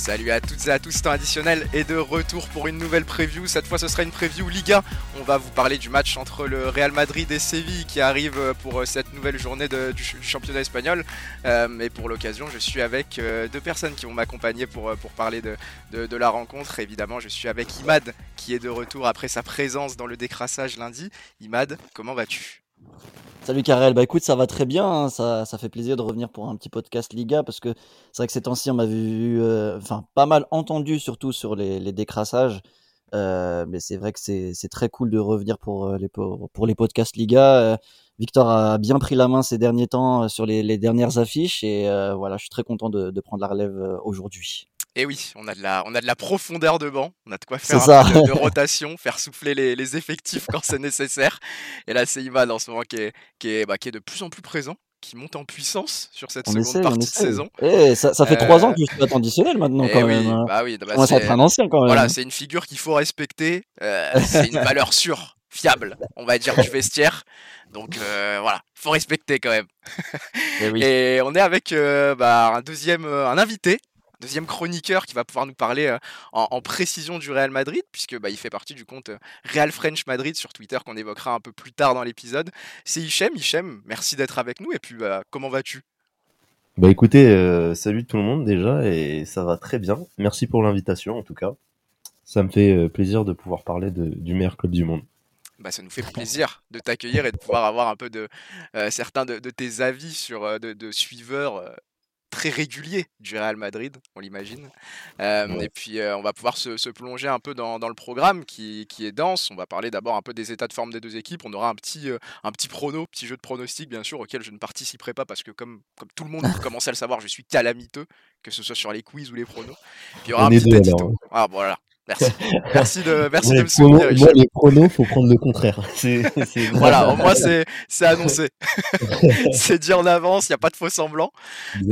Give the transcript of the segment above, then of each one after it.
Salut à toutes et à tous, temps additionnel est de retour pour une nouvelle preview. Cette fois, ce sera une preview Liga. On va vous parler du match entre le Real Madrid et Séville qui arrive pour cette nouvelle journée du, championnat espagnol. Euh, et pour l'occasion, je suis avec euh, deux personnes qui vont m'accompagner pour, euh, parler de, de, la rencontre. Évidemment, je suis avec Imad qui est de retour après sa présence dans le décrassage lundi. Imad, comment vas-tu? Salut Karel, bah écoute, ça va très bien, hein. ça, ça, fait plaisir de revenir pour un petit podcast Liga parce que c'est vrai que ces temps-ci on m'avait vu, euh, pas mal entendu surtout sur les, les décrassages, euh, mais c'est vrai que c'est très cool de revenir pour euh, les, pour les podcasts Liga. Victor a bien pris la main ces derniers temps sur les, les dernières affiches et voilà, je suis très content de, de prendre la relève aujourd'hui. Et oui, on a de la, on a de la profondeur de banc, on a de quoi faire un peu de, rotation, faire souffler les, effectifs quand c'est nécessaire. Et là, c'est Ivan en ce moment qui est, qui, est, bah, qui est de plus en plus présent, qui monte en puissance sur cette seconde partie de saison. Et eh, ça, ça fait trois ans euh, que je suis attenditionnel maintenant eh quand même. Hein. Bah oui, bah c'est un ancien quand même. Voilà, c'est une figure qu'il faut respecter. Euh, c'est une valeur sûre, fiable, on va dire, du vestiaire. Donc euh, voilà, faut respecter quand même. Et, eh Et on est avec bah, un deuxième, un invité deuxième chroniqueur qui va pouvoir nous parler euh, en, précision du Real Madrid, puisque bah, il fait partie du compte euh, Real French Madrid sur Twitter qu'on évoquera un peu plus tard dans l'épisode. C'est Hichem. Hichem, merci d'être avec nous. Et puis, bah, comment vas-tu? Bah écoutez, euh, salut tout le monde déjà, et ça va très bien. Merci pour l'invitation en tout cas. Ça me fait plaisir de pouvoir parler du meilleur club du monde. Bah, ça nous fait plaisir de t'accueillir et de pouvoir avoir un peu de certains de, tes avis sur de, de suiveurs très régulier du Real Madrid, on l'imagine. Et puis on va pouvoir se, plonger un peu dans, le programme qui, est dense. On va parler d'abord un peu des états de forme des deux équipes. On aura un petit, un petit prono, petit jeu de pronostic bien sûr, auquel je ne participerai pas parce que comme, comme tout le monde commence à le savoir, je suis calamiteux, que ce soit sur les quiz ou les pronos. Puis il y aura un petit édito. Ah voilà, Merci. Merci de, merci de me soutenir. Moi, les pronos, faut prendre le contraire. voilà, au moins c'est, c'est annoncé. c'est dit en avance, il n'y a pas de faux semblants.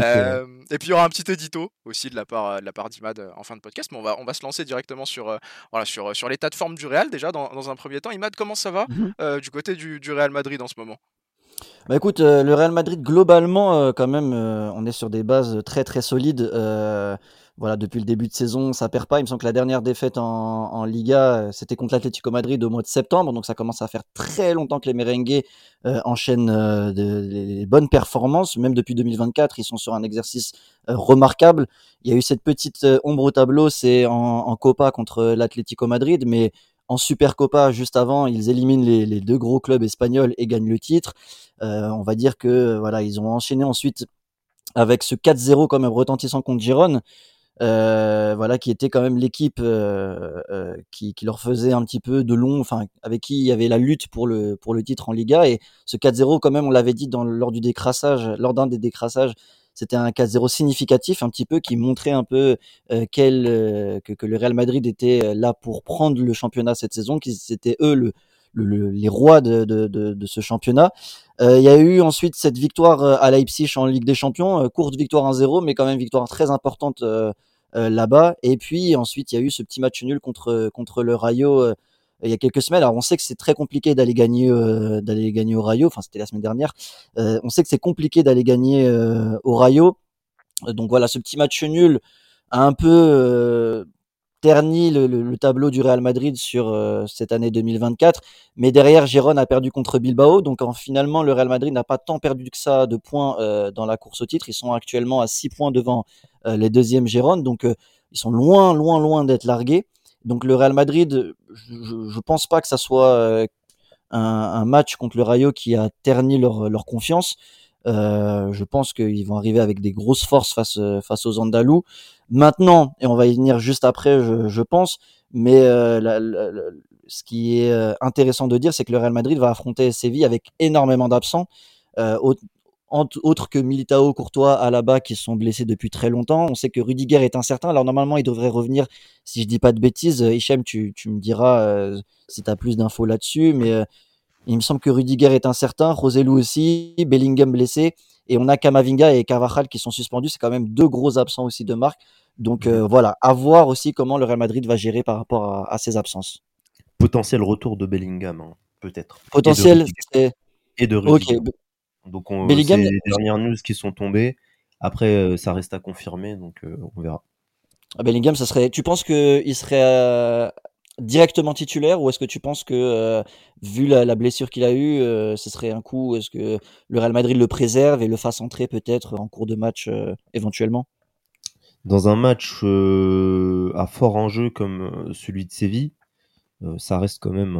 Euh, et puis il y aura un petit édito aussi de la part, de la part d'Imad euh, en fin de podcast. Mais on va, on va se lancer directement sur, euh, voilà, sur, sur l'état de forme du Real déjà dans, dans un premier temps. Imad, comment ça va mhm. du côté du, du Real Madrid en ce moment? Bah écoute, le Real Madrid globalement, quand même, on est sur des bases très très solides voilà, depuis le début de saison, ça perd pas. Il me semble que la dernière défaite en, Liga, euh, c'était contre l'Atlético Madrid au mois de septembre, donc ça commence à faire très longtemps que les merengues euh, enchaînent euh, de, bonnes performances. Même depuis 2024, ils sont sur un exercice remarquable. Il y a eu cette petite ombre au tableau, c'est en, Copa contre l'Atlético Madrid, mais en Super Copa, juste avant, ils éliminent les, les, deux gros clubs espagnols et gagnent le titre. on va dire que voilà, ils ont enchaîné ensuite avec ce 4-0 quand même retentissant contre Giron. Euh, voilà, qui était quand même l'équipe euh, euh, qui, qui, leur faisait un petit peu de long, enfin avec qui il y avait la lutte pour le pour le titre en Liga. Et ce 4-0, quand même, on l'avait dit dans, lors du décrassage, lors d'un des décrassages, c'était un 4-0 significatif, un petit peu qui montrait un peu quel, que, que, le Real Madrid était là pour prendre le championnat cette saison, qu'ils étaient eux le, le, les rois de, de, de, de ce championnat. Il y a eu ensuite cette victoire à Leipzig en Ligue des Champions, courte victoire 1-0, mais quand même victoire très importante euh, là-bas. Et puis ensuite, il y a eu ce petit match nul contre contre le Rayo euh, il y a quelques semaines. Alors on sait que c'est très compliqué d'aller gagner euh, d'aller gagner au Rayo. Enfin, c'était la semaine dernière. on sait que c'est compliqué d'aller gagner au Rayo. Donc voilà, ce petit match nul a un peu terni le, tableau du Real Madrid sur euh, cette année 2024. Mais derrière, Gérone a perdu contre Bilbao. Donc finalement, le Real Madrid n'a pas tant perdu que ça de points euh, dans la course au titre. Ils sont actuellement à 6 points devant euh, les deuxièmes Gérone. Donc ils sont loin, loin, loin d'être largués. Donc le Real Madrid, je ne pense pas que ça soit un, match contre le Rayo qui a terni leur, confiance. je pense qu'ils vont arriver avec des grosses forces face, aux Andalous. Maintenant, et on va y venir juste après, je, pense, mais euh, ce qui est euh, intéressant de dire, c'est que le Real Madrid va affronter Séville avec énormément d'absents, euh, autres que Militao, Courtois, Alaba, qui sont blessés depuis très longtemps. On sait que Rudiger est incertain. Alors normalement, il devrait revenir, si je dis pas de bêtises. Hichem, tu, tu me diras euh, si tu as plus d'infos là-dessus, mais il me semble que Rudiger est incertain, Roselu aussi, Bellingham blessé. Et on a Kamavinga et Carvajal qui sont suspendus. C'est quand même deux gros absents aussi de marque. Donc euh, voilà, à voir aussi comment le Real Madrid va gérer par rapport à, ces absences. Potentiel retour de Bellingham, hein, peut-être. Potentiel et de Rudiger. Donc on, Bellingham, les dernières news qui sont tombées. Après, euh, ça reste à confirmer, donc euh, on verra. Ah, Bellingham, ça serait. Tu penses qu'il serait directement titulaire ou est-ce que tu penses que, vu la, blessure qu'il a eue, ce serait un coup Est-ce que le Real Madrid le préserve et le fasse entrer peut-être en cours de match éventuellement? Dans un match à fort enjeu comme celui de Séville, ça reste quand même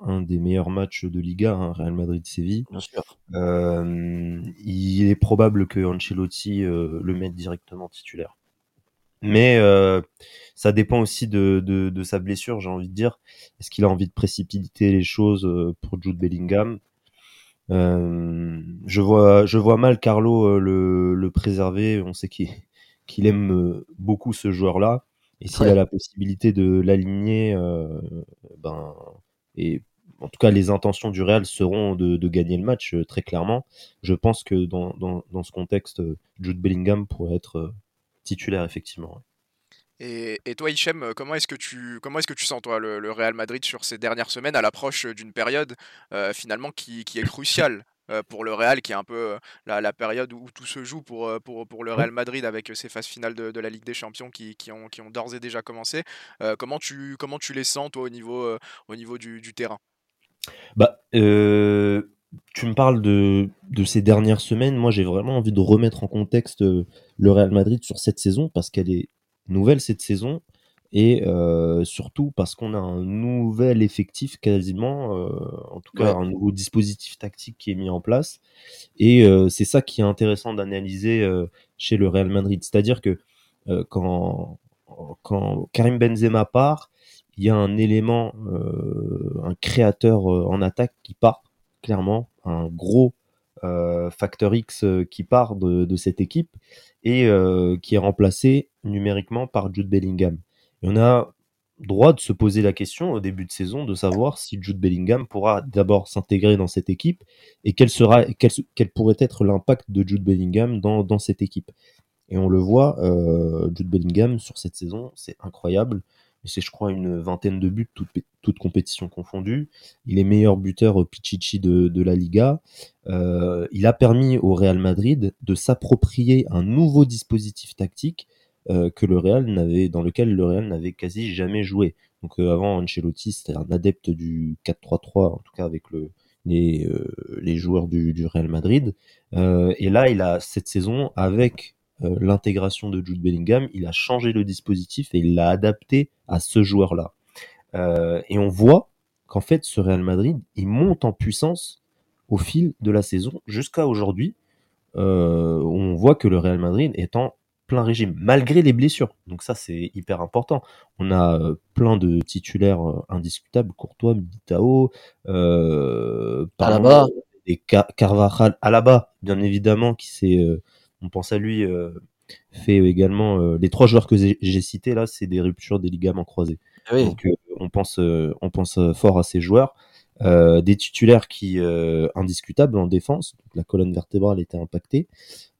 un, des meilleurs matchs de Liga, hein, Real Madrid-Séville. Bien sûr. il est probable que Ancelotti le mette directement titulaire. Mais ça dépend aussi de, de, sa blessure, j'ai envie de dire. Est-ce qu'il a envie de précipiter les choses pour Jude Bellingham? Je vois, je vois mal Carlo le, le préserver. On sait qu'il qu'il aime beaucoup ce joueur-là. Et s'il a la possibilité de l'aligner, euh, ben, et en tout cas, les intentions du Real seront de, de gagner le match, euh, très clairement. Je pense que dans, dans, dans, ce contexte, Jude Bellingham pourrait être titulaire, effectivement. Et, et, toi, Hichem, comment est-ce que tu comment est-ce que tu sens toi le, Real Madrid sur ces dernières semaines à l'approche d'une période euh, finalement qui, qui, est cruciale euh, pour le Real, qui est un peu euh, la, la, période où tout se joue pour, euh, pour, pour le Real Madrid avec ces phases finales de, de la Ligue des Champions qui, qui ont, qui ont d'ores et déjà commencé. comment, tu, comment tu les sens, toi, au niveau, au niveau du, du terrain? Bah, Tu me parles de, de, ces dernières semaines. Moi, j'ai vraiment envie de remettre en contexte le Real Madrid sur cette saison parce qu'elle est nouvelle cette saison et surtout parce qu'on a un nouvel effectif quasiment, en tout cas un nouveau dispositif tactique qui est mis en place. Et c'est ça qui est intéressant d'analyser chez le Real Madrid. C'est-à-dire que quand, quand Karim Benzema part, il y a un élément, un créateur en attaque qui part, clairement, un gros facteur X qui part de, de cette équipe et qui est remplacé numériquement par Jude Bellingham. On a droit de se poser la question au début de saison de savoir si Jude Bellingham pourra d'abord s'intégrer dans cette équipe et quel, pourrait être l'impact de Jude Bellingham dans, dans, cette équipe. Et on le voit, euh, Jude Bellingham sur cette saison, c'est incroyable. C'est, je crois, une vingtaine de buts, toutes, compétitions confondues. Il est meilleur buteur Pichichi de, de la Liga. Euh, il a permis au Real Madrid de s'approprier un nouveau dispositif tactique que le Real n'avait, dans lequel le Real n'avait quasi jamais joué. Donc euh, avant, Ancelotti, c'était un adepte du 4-3-3, en tout cas avec le, les, euh, les joueurs du, du, Real Madrid. et là, il a cette saison, avec l'intégration de Jude Bellingham, il a changé le dispositif et il l'a adapté à ce joueur-là. et on voit qu'en fait, ce Real Madrid, il monte en puissance au fil de la saison jusqu'à aujourd'hui. Euh, on voit que le Real Madrid est en plein régime, malgré les blessures. Donc ça, c'est hyper important. On a euh, plein de titulaires euh, indiscutables, Courtois, Militao, euh, Alaba. et Carvajal, Alaba, bien évidemment, qui s'est, euh, on pense à lui, fait également, les trois joueurs que j'ai cités là, c'est des ruptures des ligaments croisés. Ah Donc on pense, on pense fort à ces joueurs. Euh, des titulaires qui euh, indiscutables en défense, donc la colonne vertébrale était impactée.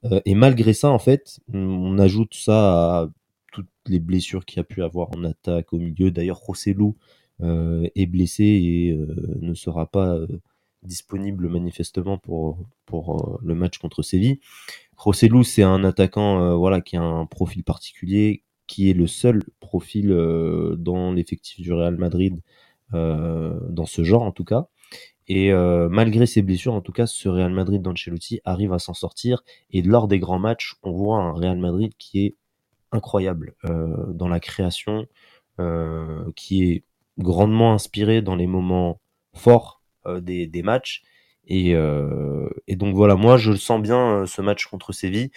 Euh, et malgré ça, en fait, on ajoute ça à toutes les blessures qu'il a pu avoir en attaque au milieu. D'ailleurs, Rossellou est blessé et ne sera pas disponible manifestement pour, pour le match contre Séville. Rossellou, c'est un attaquant voilà, qui a un profil particulier, qui est le seul profil dans l'effectif du Real Madrid euh, dans ce genre en tout cas. Et euh, malgré ses blessures, en tout cas, ce Real Madrid d'Ancelotti arrive à s'en sortir. Et lors des grands matchs, on voit un Real Madrid qui est incroyable euh, dans la création, euh, qui est grandement inspiré dans les moments forts euh, des, des, matchs. Et, euh, et, donc voilà, moi je le sens bien ce match contre Séville.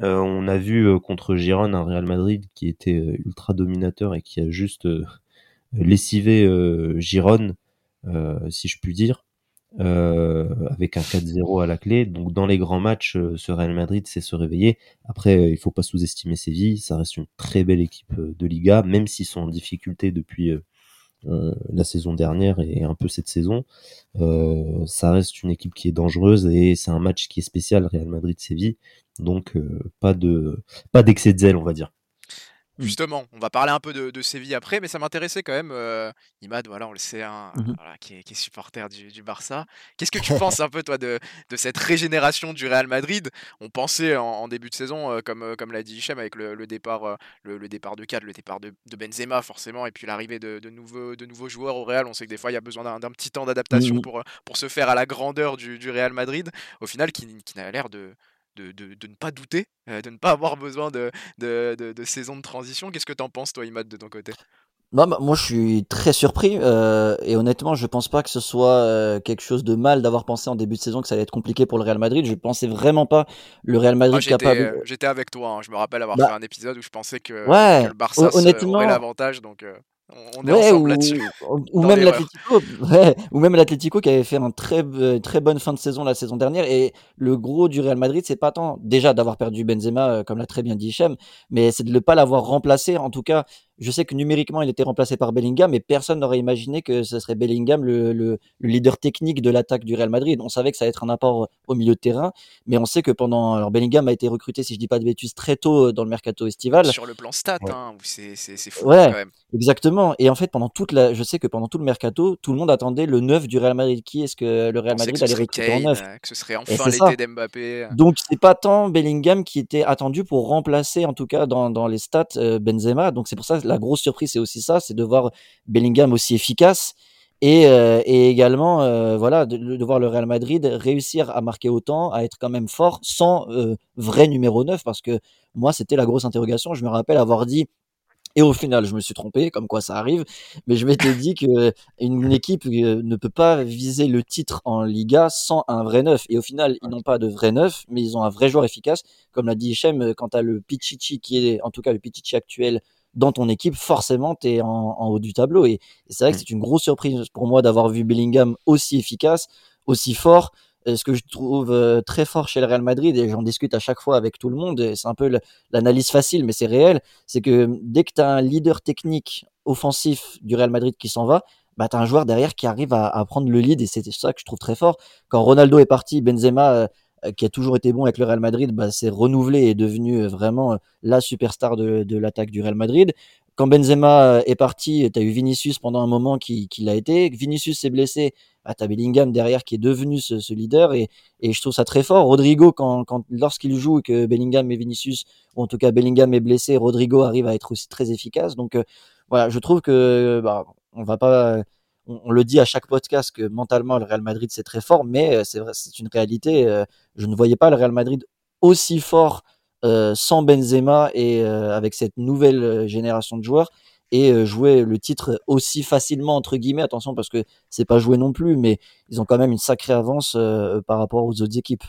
on a vu contre Girone un Real Madrid qui était ultra dominateur et qui a juste lessiver euh, Giron, euh, si je puis dire, euh, avec un 4-0 à la clé. Donc dans les grands matchs, ce Real Madrid c'est se réveiller. Après, il faut pas sous-estimer Séville, ça reste une très belle équipe de Liga, même s'ils sont en difficulté depuis la saison dernière et un peu cette saison. Ça reste une équipe qui est dangereuse et c'est un match qui est spécial Real Madrid-Séville, donc pas d'excès de zèle, on va dire. Mmh. Justement, on va parler un peu de, Séville après, mais ça m'intéressait quand même. Euh, Imad, voilà, on le sait, hein, mmh qui, est, supporter du, Barça. Qu'est-ce que tu penses un peu, toi, de, cette régénération du Real Madrid? On pensait en, début de saison, euh, comme, euh, comme l'a dit Hichem, avec le, départ, le, départ de Cad, le départ de, Benzema, forcément, et puis l'arrivée de, nouveaux, de nouveaux joueurs au Real. On sait que des fois, il y a besoin d'un petit temps d'adaptation mmh pour, pour se faire à la grandeur du, Real Madrid. Au final, qui, qui n'a l'air de de, de, ne pas douter, euh, de ne pas avoir besoin de, de, de saison de transition. Qu'est-ce que tu en penses, toi, Imad, de ton côté? Bah, moi, je suis très surpris euh, et honnêtement, je pense pas que ce soit euh, quelque chose de mal d'avoir pensé en début de saison que ça allait être compliqué pour le Real Madrid. Je pensais vraiment pas le Real Madrid capable. J'étais avec toi. Hein. Je me rappelle avoir bah fait un épisode où je pensais que, le Barça aurait l'avantage. Donc, on est ensemble là-dessus. Ou, même l'Atletico, ou même l'Atlético qui avait fait une très euh, très bonne fin de saison la saison dernière. Et le gros du Real Madrid, c'est pas tant déjà d'avoir perdu Benzema, euh, comme l'a très bien dit Hichem, mais c'est de ne pas l'avoir remplacé. En tout cas, je sais que numériquement, il était remplacé par Bellingham, mais personne n'aurait imaginé que ce serait Bellingham le, le, leader technique de l'attaque du Real Madrid. On savait que ça allait être un apport au milieu de terrain, mais on sait que pendant. Alors, Bellingham a été recruté, si je dis pas de bêtises, très tôt dans le mercato estival. Sur le plan stat, hein, c'est fou ouais, quand même. Exactement. Et en fait, pendant toute la, je sais que pendant tout le mercato, tout le monde attendait le neuf du Real Madrid. Qui est-ce que le Real Madrid allait recruter en neuf? Que ce serait enfin l'été d'Mbappé. Donc, c'est pas tant Bellingham qui était attendu pour remplacer, en tout cas dans, dans les stats, euh, Benzema. Donc, c'est pour ça la grosse surprise, c'est aussi ça, c'est de voir Bellingham aussi efficace et, euh, également euh, voilà de, voir le Real Madrid réussir à marquer autant, à être quand même fort sans euh, vrai numéro 9 parce que moi c'était la grosse interrogation. Je me rappelle avoir dit et au final, je me suis trompé, comme quoi ça arrive. Mais je m'étais dit que une équipe ne peut pas viser le titre en Liga sans un vrai neuf. Et au final, ils n'ont pas de vrai neuf, mais ils ont un vrai joueur efficace. Comme l'a dit Hichem, quand tu as le Pichichi, qui est en tout cas le Pichichi actuel, dans ton équipe, forcément, tu es en, haut du tableau. Et, c'est vrai que mm. c'est une grosse surprise pour moi d'avoir vu Bellingham aussi efficace, aussi fort. ce que je trouve euh, très fort chez le Real Madrid, et j'en discute à chaque fois avec tout le monde, et c'est un peu l'analyse facile, mais c'est réel, c'est que dès que tu as un leader technique offensif du Real Madrid qui s'en va, bah, tu as un joueur derrière qui arrive à, à prendre le lead, et c'est ça que je trouve très fort. Quand Ronaldo est parti, Benzema euh, euh, qui a toujours été bon avec le Real Madrid, bah, s'est renouvelé et est devenu euh, vraiment euh, la superstar de, l'attaque du Real Madrid. Quand Benzema est parti, tu as eu Vinicius pendant un moment qui, qui l'a été. Vinicius s'est blessé, bah, tu as Bellingham derrière qui est devenu ce, ce, leader et, et je trouve ça très fort. Rodrigo, quand, quand, lorsqu'il joue et que Bellingham et Vinicius, ou en tout cas Bellingham est blessé, Rodrigo arrive à être aussi très efficace. Donc voilà, je trouve que bah, on va pas on, le dit à chaque podcast que mentalement le Real Madrid c'est très fort, mais euh, c'est vrai, c'est une réalité. Euh, je ne voyais pas le Real Madrid aussi fort euh, sans Benzema et avec cette nouvelle génération de joueurs et jouer le titre aussi facilement entre guillemets. Attention parce que c'est pas joué non plus, mais ils ont quand même une sacrée avance par rapport aux autres équipes.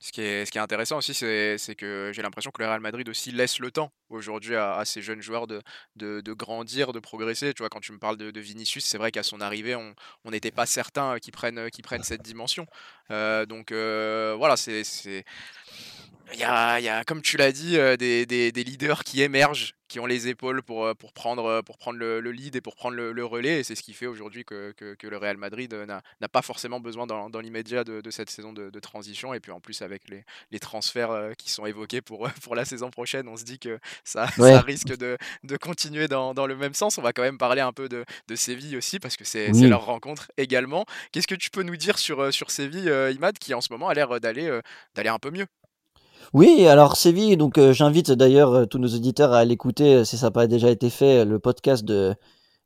Ce qui est, ce qui est intéressant aussi, c'est, que j'ai l'impression que le Real Madrid aussi laisse le temps aujourd'hui à, ces jeunes joueurs de, de, grandir, de progresser. Tu vois, quand tu me parles de, Vinicius, c'est vrai qu'à son arrivée, on n'était pas certain qu'ils prennent, qu'ils prennent cette dimension. Euh, donc euh, voilà, c'est, il y a, y a, comme tu l'as dit, euh, des, des, des, leaders qui émergent, qui ont les épaules pour, euh, pour prendre, euh, pour prendre le, le lead et pour prendre le, le relais. Et c'est ce qui fait aujourd'hui que, que, que, le Real Madrid n'a pas forcément besoin dans, dans l'immédiat de, de, cette saison de, de, transition. Et puis en plus, avec les, les transferts qui sont évoqués pour, pour la saison prochaine, on se dit que ça, ça risque de, de continuer dans, dans, le même sens. On va quand même parler un peu de, Séville aussi, parce que c'est leur rencontre également. Qu'est-ce que tu peux nous dire sur, sur Séville, Imad, qui en ce moment a l'air d'aller d'aller un peu mieux? Oui, alors Séville, donc euh, j'invite d'ailleurs euh, tous nos auditeurs à l'écouter, euh, si ça n'a pas déjà été fait, le podcast de,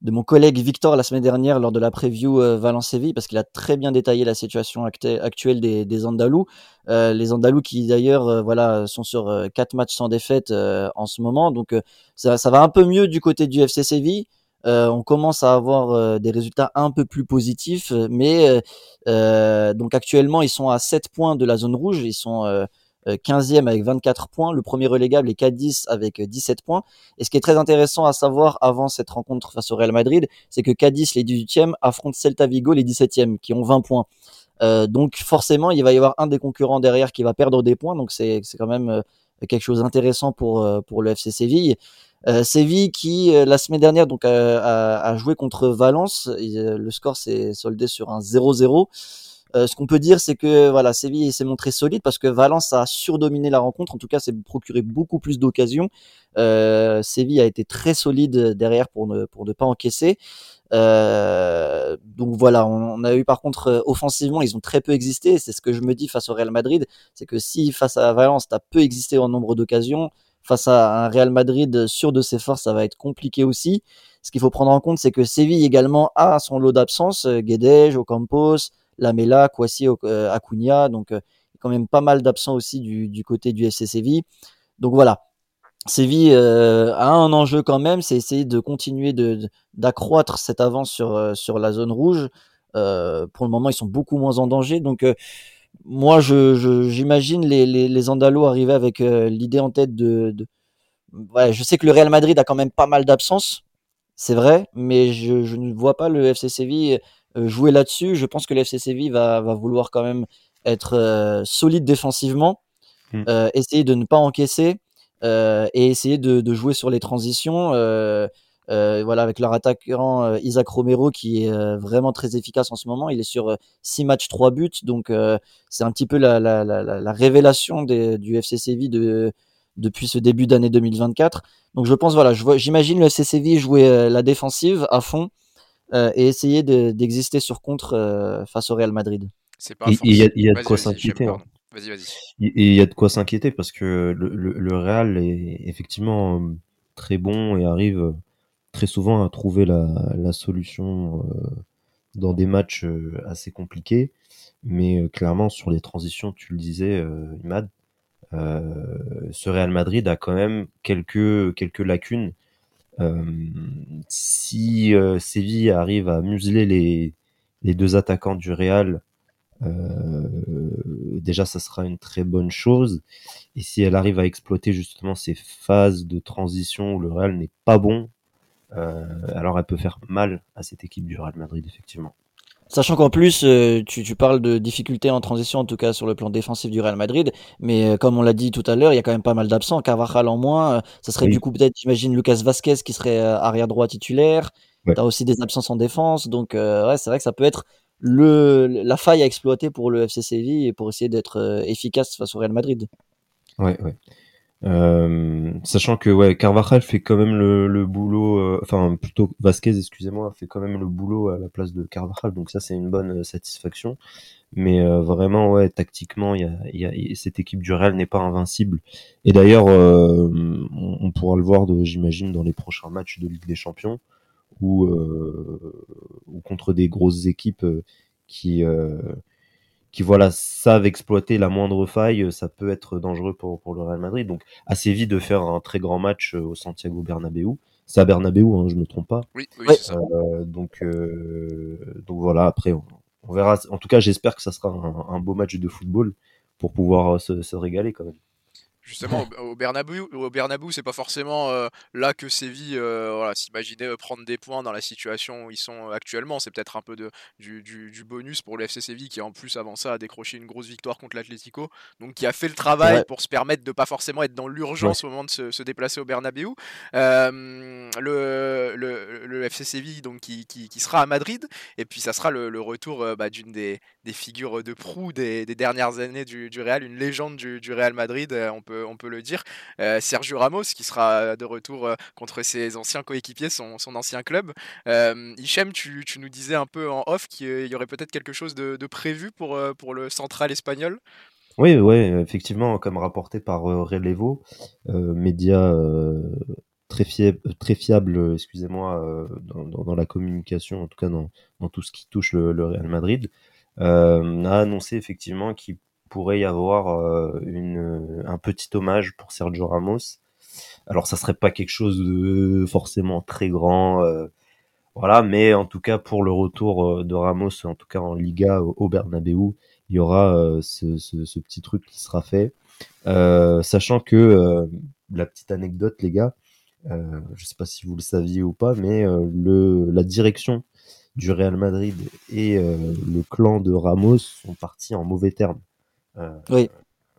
de mon collègue Victor la semaine dernière lors de la preview Valence-Séville, parce qu'il a très bien détaillé la situation actuelle des, des Andalous. les Andalous qui d'ailleurs voilà sont sur quatre matchs sans défaite en ce moment, donc ça, ça, va un peu mieux du côté du FC Séville. on commence à avoir des résultats un peu plus positifs, mais donc actuellement ils sont à 7 points de la zone rouge, ils sont 15e euh, avec 24 points. Le premier relégable est Cadiz avec 17 euh, points. Et ce qui est très intéressant à savoir avant cette rencontre face au Real Madrid, c'est que Cadiz, les 18e, affrontent Celta Vigo, les 17e, qui ont 20 points. Euh, donc forcément, il va y avoir un des concurrents derrière qui va perdre des points. Donc c'est quand même euh, quelque chose d'intéressant pour, pour le FC Séville. Séville qui la semaine dernière donc a, a, joué contre Valence. le score s'est soldé sur un 0-0. Ce qu'on peut dire, c'est que voilà, Séville s'est montré solide parce que Valence a surdominé la rencontre. En tout cas, s'est procuré beaucoup plus d'occasions. Séville a été très solide derrière pour ne pour ne pas encaisser. Euh, donc voilà, on, a eu par contre euh, offensivement, ils ont très peu existé. C'est ce que je me dis face au Real Madrid, c'est que si face à Valence, t'as peu existé en nombre d'occasions, face à un Real Madrid sûr de ses forces, ça va être compliqué aussi. Ce qu'il faut prendre en compte, c'est que Séville également a son lot d'absence, euh, Guedes, Ocampos, Lamela, Kwasi, Acuna, donc a quand même pas mal d'absents aussi du, côté du FC Séville. Donc voilà, Séville euh, a un enjeu quand même, c'est essayer de continuer de d'accroître cette avance sur euh, sur la zone rouge. Euh, pour le moment, ils sont beaucoup moins en danger. Donc moi, j'imagine les, les, Andalos arriver avec l'idée en tête de, de je sais que le Real Madrid a quand même pas mal d'absence, c'est vrai, mais je, je, ne vois pas le FC Séville jouer là-dessus. Je pense que le FC Séville va, va vouloir quand même être solide défensivement, mmh. essayer de ne pas encaisser euh, et essayer de, de, jouer sur les transitions. Euh, euh, voilà, avec leur attaquant Isaac Romero qui est vraiment très efficace en ce moment. Il est sur 6 matchs, 3 buts, donc c'est un petit peu la, la, la, la révélation des, du FC Séville de, depuis ce début d'année 2024. Donc je pense, voilà, j'imagine le FC Séville jouer la défensive à fond et essayer d'exister sur contre face au Real Madrid. Il y, y, a de quoi s'inquiéter. Hein. Vas-y, vas-y. Et il y a de quoi s'inquiéter parce que le, le, Real est effectivement euh, très bon et arrive euh, très souvent à trouver la, la solution euh, dans des matchs assez compliqués. Mais clairement, sur les transitions, tu le disais, Imad, ce Real Madrid a quand même quelques, quelques lacunes. Si Séville arrive à museler les, les deux attaquants du Real euh, déjà, ça sera une très bonne chose. Et si elle arrive à exploiter justement ces phases de transition où le Real n'est pas bon, euh, alors elle peut faire mal à cette équipe du Real Madrid, effectivement. Sachant qu'en plus, euh, tu, tu, parles de difficultés en transition, en tout cas sur le plan défensif du Real Madrid, mais comme on l'a dit tout à l'heure, il y a quand même pas mal d'absents. Carvajal en moins, ça serait du coup peut-être, j'imagine, Lucas Vasquez qui serait arrière droit titulaire. tu T'as aussi des absences en défense, donc ouais, c'est vrai que ça peut être le, la faille à exploiter pour le FC Séville et pour essayer d'être euh, efficace face au Real Madrid. Ouais, ouais. Euh, sachant que ouais, Carvajal fait quand même le, le boulot, euh, enfin plutôt Vasquez, excusez-moi, fait quand même le boulot à la place de Carvajal, donc ça c'est une bonne satisfaction. Mais vraiment, ouais, tactiquement, y a, y a, cette équipe du Real n'est pas invincible. Et d'ailleurs, on, on, pourra le voir, j'imagine, dans les prochains matchs de Ligue des Champions ou, euh, contre des grosses équipes euh, qui euh, qui voilà savent exploiter la moindre faille, ça peut être dangereux pour, pour le Real Madrid. Donc assez vite de faire un très grand match au Santiago Bernabéu. C'est à Bernabéu, hein, je me trompe pas. Oui, oui c'est ça. donc donc voilà. Après, on, verra. En tout cas, j'espère que ça sera un, un, beau match de football pour pouvoir se, se régaler quand même. Justement, au Bernabeu, au Bernabeu, c'est pas forcément euh, là que Séville euh, voilà, s'imaginait euh, prendre des points dans la situation où ils sont actuellement. C'est peut-être un peu de, du, du, bonus pour le FC Séville qui en plus avant ça a décroché une grosse victoire contre l'Atlético, donc qui a fait le travail pour se permettre de pas forcément être dans l'urgence au moment de se, déplacer au Bernabeu. le, le, le, FC Séville donc qui, qui, qui, sera à Madrid et puis ça sera le, retour bah, d'une des, des, figures de proue des, des dernières années du, du, Real, une légende du, du Real Madrid. On peut on peut le dire. Euh, Sergio Ramos, qui sera de retour euh, contre ses anciens coéquipiers, son, ancien club. Euh, Hichem, tu, nous disais un peu en off qu'il y aurait peut-être quelque chose de, prévu pour, le central espagnol? Oui, oui, effectivement, comme rapporté par Relevo, média très fiable excusez-moi, dans, la communication, en tout cas dans, tout ce qui touche le, Real Madrid, a annoncé effectivement qu'il pourrait y avoir euh, une, un petit hommage pour Sergio Ramos. Alors ça serait pas quelque chose de forcément très grand, euh, voilà, mais en tout cas pour le retour euh, de Ramos, en tout cas en Liga au, Bernabeu, il y aura ce, petit truc qui sera fait, sachant que la petite anecdote les gars, je sais pas si vous le saviez ou pas, mais la direction du Real Madrid et le clan de Ramos sont partis en mauvais termes. Euh, oui.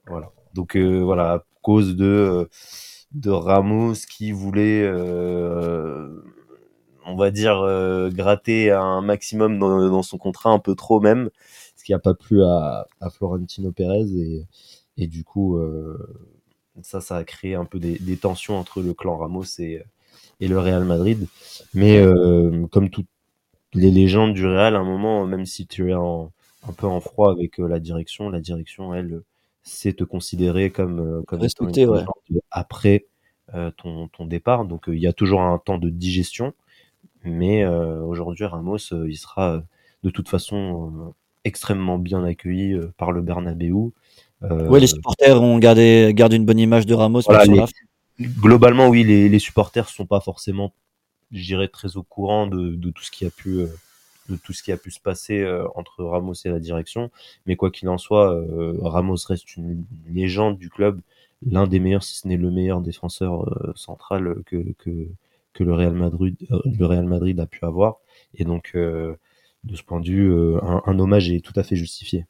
Voilà. Donc euh, voilà, à cause de de Ramos qui voulait on va dire, gratter un maximum dans, son contrat, un peu trop même, ce qui n'a pas plu à, à, Florentino Pérez. Et, et du coup, ça, ça a créé un peu des, des, tensions entre le clan Ramos et, et le Real Madrid. Mais comme toutes les légendes du Real, à un moment, même si tu es en, un peu en froid avec la direction, la direction, elle, sait te considérer comme, comme Respecté, ouais. après euh, ton, ton, départ. Donc euh, il y a toujours un temps de digestion. Mais euh, aujourd'hui, Ramos, il sera de toute façon extrêmement bien accueilli par le Bernabeu. oui, les supporters ont gardé, gardé une bonne image de Ramos. globalement, oui, les, les supporters sont pas forcément, je dirais, très au courant de, de, tout ce qui a pu, de tout ce qui a pu se passer entre Ramos et la direction. Mais quoi qu'il en soit, Ramos reste une légende du club l'un des meilleurs, si ce n'est le meilleur défenseur euh, central que, que, que, le, Real Madrid, euh, le Real Madrid a pu avoir. Et donc, euh, de ce point de vue, un, hommage est tout à fait justifié.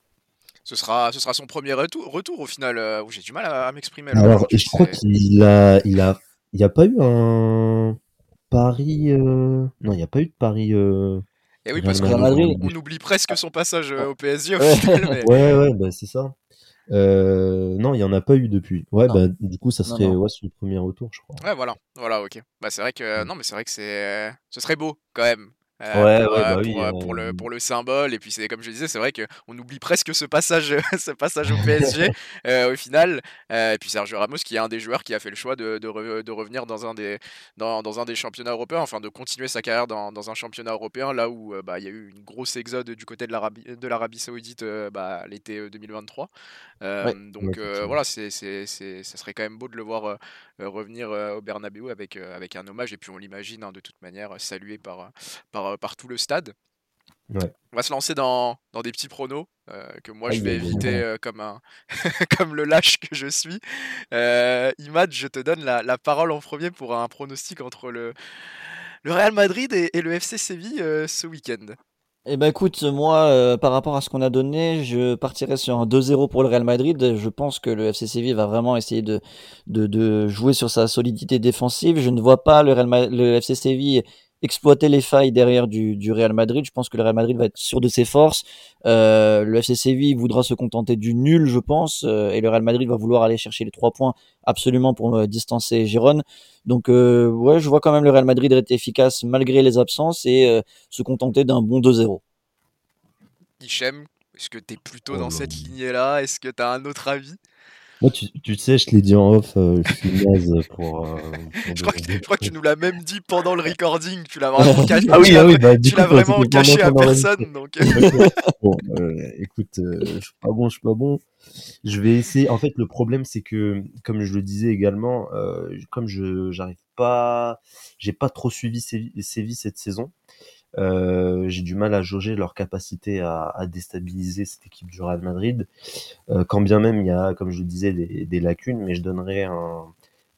Ce sera, ce sera son premier retour, retour au final, où j'ai du mal à, m'exprimer. Alors, je crois qu'il a, il a, il n'y a pas eu un Paris. Non, il n'y a pas eu de Paris. Et oui, parce qu'on on oublie presque son passage au PSG au final. Mais... Ouais, ouais, bah, c'est ça. Euh, non, il n'y en a pas eu depuis. Ouais, bah, du coup, ça serait Ouais, son premier retour, je crois. Ouais, voilà, voilà, ok. Bah, c'est vrai que non, mais c'est vrai que c'est, ce serait beau quand même euh, ouais, pour, ouais, bah pour, oui, euh, pour, le, pour le symbole. Et puis, c'est comme je disais, c'est vrai qu'on oublie presque ce passage, ce passage au PSG au final. et puis, Sergio Ramos, qui est un des joueurs qui a fait le choix de, de, de revenir dans un, des, dans, dans, un des championnats européens, enfin de continuer sa carrière dans, dans un championnat européen, là où bah, il y a eu une grosse exode du côté de l'Arabie Saoudite bah, l'été 2023. donc, voilà, c'est, c'est, ça serait quand même beau de le voir revenir au Bernabeu avec, avec un hommage. Et puis, on l'imagine hein, de toute manière salué par, par euh, par, tout le stade. On va se lancer dans, dans des petits pronos euh, que moi je vais éviter euh, comme, un comme le lâche que je suis. Imad, je te donne la, la, parole en premier pour un pronostic entre le, le Real Madrid et, le FC Séville ce week-end. Eh ben écoute, moi, par rapport à ce qu'on a donné, je partirais sur un 2-0 pour le Real Madrid. Je pense que le FC Séville va vraiment essayer de, de, de, jouer sur sa solidité défensive. Je ne vois pas le, Real le FC Séville exploiter les failles derrière du, du, Real Madrid. Je pense que le Real Madrid va être sûr de ses forces. Euh, le FC Séville voudra se contenter du nul, je pense, euh, et le Real Madrid va vouloir aller chercher les trois points absolument pour euh, distancer Gérone. Donc euh, ouais, je vois quand même le Real Madrid être efficace malgré les absences et euh, se contenter d'un bon 2-0. Hichem, est-ce que tu es plutôt dans oh cette lignée-là? Est-ce que tu as un autre avis? Moi, tu, tu, sais, je te l'ai dit en off, euh, je suis naze pour. Euh, je, crois que, je, crois que, tu nous l'as même dit pendant le recording. Tu l'as vraiment caché, ah oui, ah oui, bah, tu l'as vraiment caché à personne. Donc... bon, euh, écoute, je suis pas bon, je suis pas bon. Je vais essayer. En fait, le problème, c'est que, comme je le disais également, comme je j'arrive pas, j'ai pas trop suivi Séville cette saison. Euh, j'ai du mal à jauger leur capacité à, à, déstabiliser cette équipe du Real Madrid. Euh, quand bien même il y a, comme je le disais, des, des lacunes, mais je donnerais un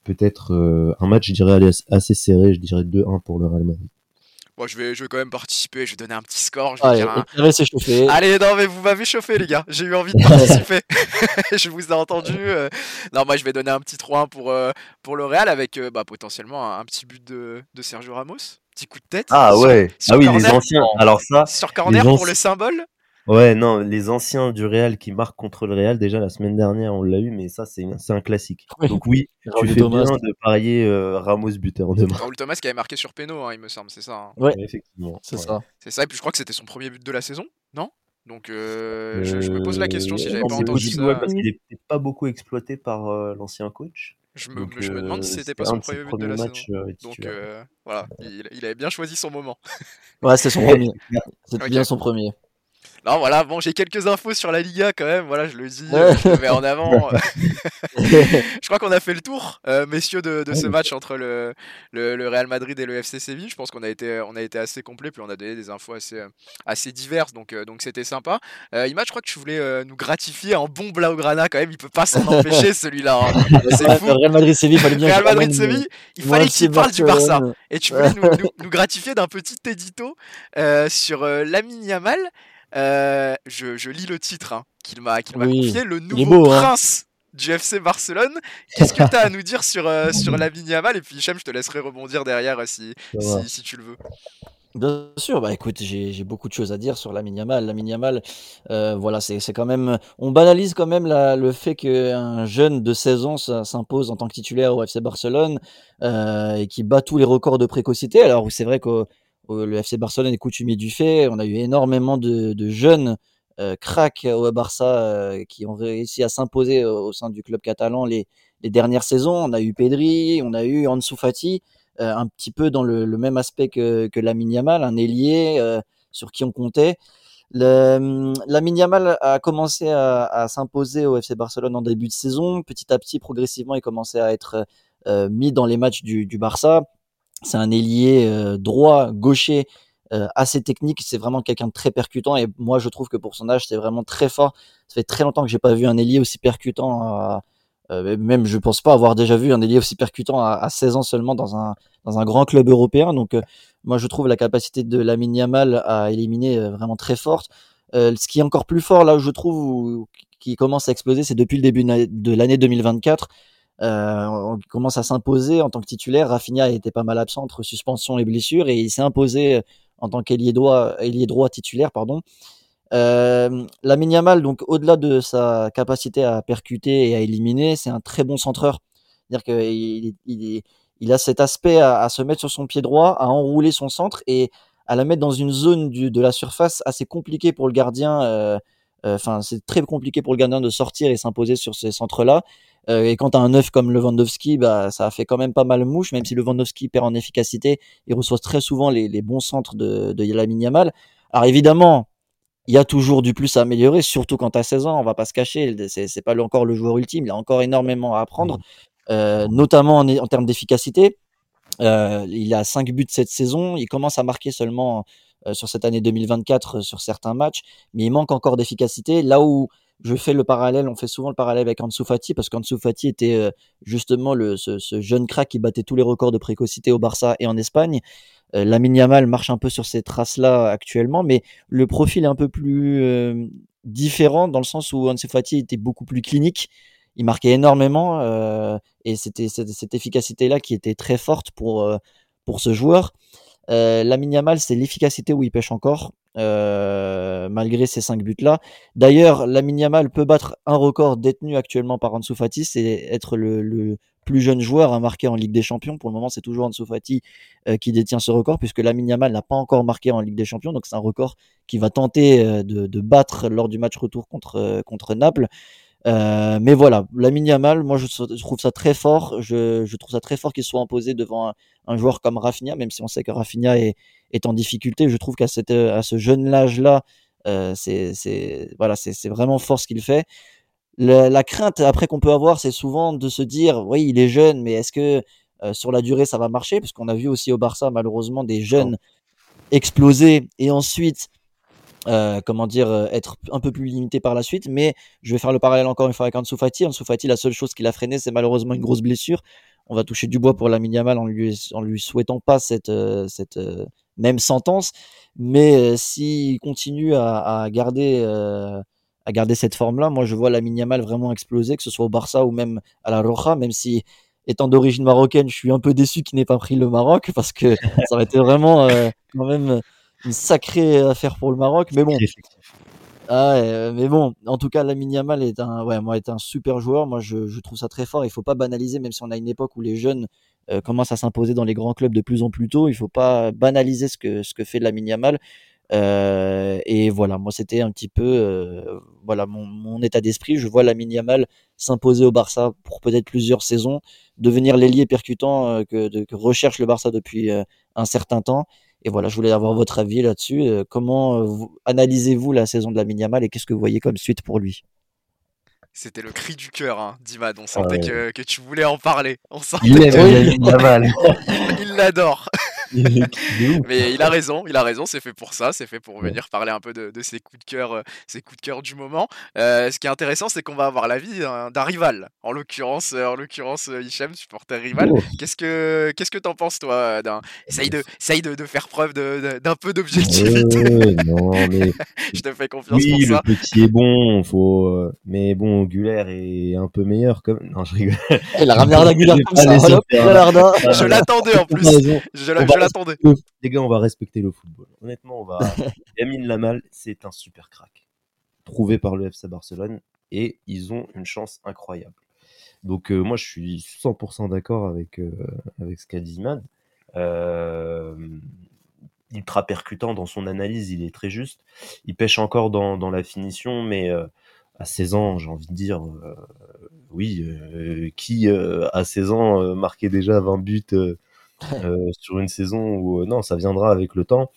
peut-être euh, un match, je dirais, assez serré. Je dirais 2-1 pour le Real Madrid. Bon, je vais, je vais quand même participer, je vais donner un petit score. Je vais Allez, un... Allez, non, mais vous m'avez chauffé, les gars. J'ai eu envie de participer. je vous ai entendu. Euh. Non, moi, je vais donner un petit 3-1 pour, pour le Real avec bah, potentiellement un, un, petit but de, de Sergio Ramos petit coup de tête. Ah ouais. ah oui, les anciens. Alors ça. Sur corner pour le symbole. Ouais, non, les anciens du Real qui marquent contre le Real, déjà la semaine dernière on l'a eu, mais ça c'est un classique. Donc oui, tu fais bien de parier euh, Ramos buteur demain. Raoul Thomas qui avait marqué sur Peno, hein, il me semble, c'est ça. Hein. Ouais, effectivement. C'est ça. C'est ça, et puis je crois que c'était son premier but de la saison, non? Donc euh, je, me pose la question si j'avais pas entendu ça. Parce qu'il n'est pas beaucoup exploité par euh, l'ancien coach. Je me, je me demande si euh, c'était pas son premier but de la match, saison. Euh, Donc euh, voilà, il, il, avait bien choisi son moment. ouais, c'est son premier. C'est okay. bien son premier. Non, voilà, bon, j'ai quelques infos sur la Liga quand même, voilà, je le dis, je le mets en avant. je crois qu'on a fait le tour, euh, messieurs, de, de, ce match entre le, le, le, Real Madrid et le FC Séville. Je pense qu'on a été, on a été assez complet, puis on a donné des infos assez, assez diverses, donc donc c'était sympa. Euh, Ima, je crois que tu voulais euh, nous gratifier en bon Blaugrana quand même, il peut pas s'en empêcher celui-là. Hein. C'est fou. Real Madrid Séville, fallait bien Real il fallait qu'il parle du Barça. Et tu voulais nous, nous, nous, gratifier d'un petit édito sur euh, Lamine Yamal. Euh, je, je, lis le titre hein, qu'il m'a oui. confié, le nouveau beau, hein. prince du FC Barcelone. Qu'est-ce que tu as à nous dire sur, euh, sur la Yamal? Et puis, Hichem, je te laisserai rebondir derrière euh, si, si, si, tu le veux. Bien sûr, bah écoute, j'ai beaucoup de choses à dire sur la Yamal. La Yamal, euh, voilà, c'est quand même. On banalise quand même la, le fait qu'un jeune de 16 ans s'impose en tant que titulaire au FC Barcelone euh, et qui bat tous les records de précocité. Alors, c'est vrai que le FC Barcelone est coutumier du fait. On a eu énormément de, de jeunes euh, cracks au Barça euh, qui ont réussi à s'imposer au, sein du club catalan les, les, dernières saisons. On a eu Pedri, on a eu Ansu Fati. Euh, un petit peu dans le, même aspect que, que Lamine un ailier euh, sur qui on comptait. Le, la Yamal a commencé à, s'imposer au FC Barcelone en début de saison. Petit à petit, progressivement, il commençait à être euh, mis dans les matchs du, du Barça. C'est un ailier droit, gaucher, assez technique. C'est vraiment quelqu'un de très percutant. Et moi, je trouve que pour son âge, c'est vraiment très fort. Ça fait très longtemps que j'ai pas vu un ailier aussi percutant euh, même je pense pas avoir déjà vu un ailier aussi percutant à, à, 16 ans seulement dans un dans un grand club européen. Donc euh, moi je trouve la capacité de Lamine Yamal à éliminer euh, vraiment très forte. ce qui est encore plus fort là où je trouve qui commence à exploser, c'est depuis le début de l'année 2024. Euh, on commence à s'imposer en tant que titulaire. Rafinha était pas mal absent entre suspension et blessure et il s'est imposé en tant qu'ailier droit, ailier droit titulaire, pardon. Euh, la Yamal, donc au-delà de sa capacité à percuter et à éliminer, c'est un très bon centreur. C'est-à-dire qu'il il, il, a cet aspect à, se mettre sur son pied droit, à enrouler son centre et à la mettre dans une zone du, de la surface assez compliquée pour le gardien. Euh, euh, enfin, c'est très compliqué pour le gardien de sortir et s'imposer sur ces centres-là. Euh, et quand tu as un neuf comme Lewandowski, bah, ça a fait quand même pas mal mouche, même si Lewandowski perd en efficacité, il reçoit très souvent les, les bons centres de, de Lamine Yamal. Alors évidemment, il y a toujours du plus à améliorer, surtout quand tu as 16 ans, on va pas se cacher, c'est pas encore le joueur ultime, il a encore énormément à apprendre, mmh. euh, notamment en, en termes d'efficacité. Euh, il a 5 buts cette saison, il commence à marquer seulement euh, sur cette année 2024 euh, sur certains matchs, mais il manque encore d'efficacité. Là où je fais le parallèle, on fait souvent le parallèle avec Ansu Fati, parce qu'Ansu Fati était euh, justement le, ce, jeune crack qui battait tous les records de précocité au Barça et en Espagne. Euh, Lamine Yamal marche un peu sur ces traces-là actuellement, mais le profil est un peu plus euh, différent dans le sens où Ansu Fati était beaucoup plus clinique. Il marquait énormément euh, et c'était cette, efficacité-là qui était très forte pour, euh, pour ce joueur. Euh, Lamine Yamal, c'est l'efficacité où il pêche encore. Euh, malgré ces cinq buts-là. D'ailleurs, Lamine Yamal peut battre un record détenu actuellement par Ansu Fati, c'est être le, plus jeune joueur à marquer en Ligue des Champions. Pour le moment, c'est toujours Ansu Fati euh, qui détient ce record, puisque Lamine Yamal n'a pas encore marqué en Ligue des Champions, donc c'est un record qui va tenter de, de, battre lors du match retour contre, contre Naples. Euh, mais voilà, Lamine Yamal, moi je, je, trouve ça très fort. Je, je trouve ça très fort qu'il soit imposé devant un, un, joueur comme Rafinha, même si on sait que Rafinha est, est en difficulté. Je trouve qu'à à ce jeune âge-là, euh, c'est voilà, c'est vraiment fort ce qu'il fait la, crainte après qu'on peut avoir, c'est souvent de se dire, oui, il est jeune, mais est-ce que euh, sur la durée ça va marcher? Parce qu'on a vu aussi au Barça malheureusement des jeunes exploser et ensuite, euh, comment dire, euh, être un peu plus limité par la suite. Mais je vais faire le parallèle encore une fois avec Ansu Fati. Ansu la seule chose qui l'a freiné, c'est malheureusement une grosse blessure. On va toucher du bois pour la Yamal en lui, en lui souhaitant pas cette, cette même sentence. Mais s'il continue à, garder à garder cette forme-là. Moi, je vois la Yamal vraiment exploser, que ce soit au Barça ou même à la Roja, même si étant d'origine marocaine, je suis un peu déçu qu'il n'ait pas pris le Maroc parce que ça aurait été vraiment euh, quand même une sacrée affaire pour le Maroc. Mais bon. Ah euh, mais bon, en tout cas, la Yamal est un, ouais, moi, est un super joueur. Moi, je, je, trouve ça très fort. Il faut pas banaliser, même si on a une époque où les jeunes euh, commencent à s'imposer dans les grands clubs de plus en plus tôt. Il faut pas banaliser ce que ce que fait la Yamal. Euh, et voilà, moi c'était un petit peu euh, voilà mon, mon, état d'esprit. Je vois la Yamal s'imposer au Barça pour peut-être plusieurs saisons, devenir l'ailier percutant que, de, que, recherche le Barça depuis un certain temps. Et voilà, je voulais avoir votre avis là-dessus. Euh, comment analysez-vous la saison de la Yamal et qu'est-ce que vous voyez comme suite pour lui? C'était le cri du cœur, hein, Dimad. On sentait que, que, tu voulais en parler. On sentait il, il l'adore. Mais il a raison, il a raison, c'est fait pour ça, c'est fait pour venir parler un peu de, ses coups de cœur, ses coups de cœur du moment. ce qui est intéressant, c'est qu'on va avoir l'avis d'un rival, en l'occurrence, en l'occurrence Hichem, supporter rival. Oh. Qu'est-ce que qu'est-ce que t'en penses toi Essaye de, essaye de, de faire preuve d'un peu d'objectivité. non mais je te fais confiance oui, pour ça. le petit est bon, faut. Mais bon, Gulaire est un peu meilleur comme. Non, je rigole. Il a ramené un Gulaire comme ça. Je l'attendais en plus. Je l'attendais. Les gars, on va respecter le football. Honnêtement, on va. Yamine Lamal, c'est un super crack. Trouvé par le FC Barcelone et ils ont une chance incroyable. Donc euh, moi je suis 100% d'accord avec, euh, avec ce qu'a dit Imad. Euh, ultra percutant dans son analyse, il est très juste. Il pêche encore dans, dans la finition, mais à 16 ans, j'ai envie de dire, oui, qui à 16 ans marquait déjà 20 buts sur une saison où non, ça viendra avec le temps.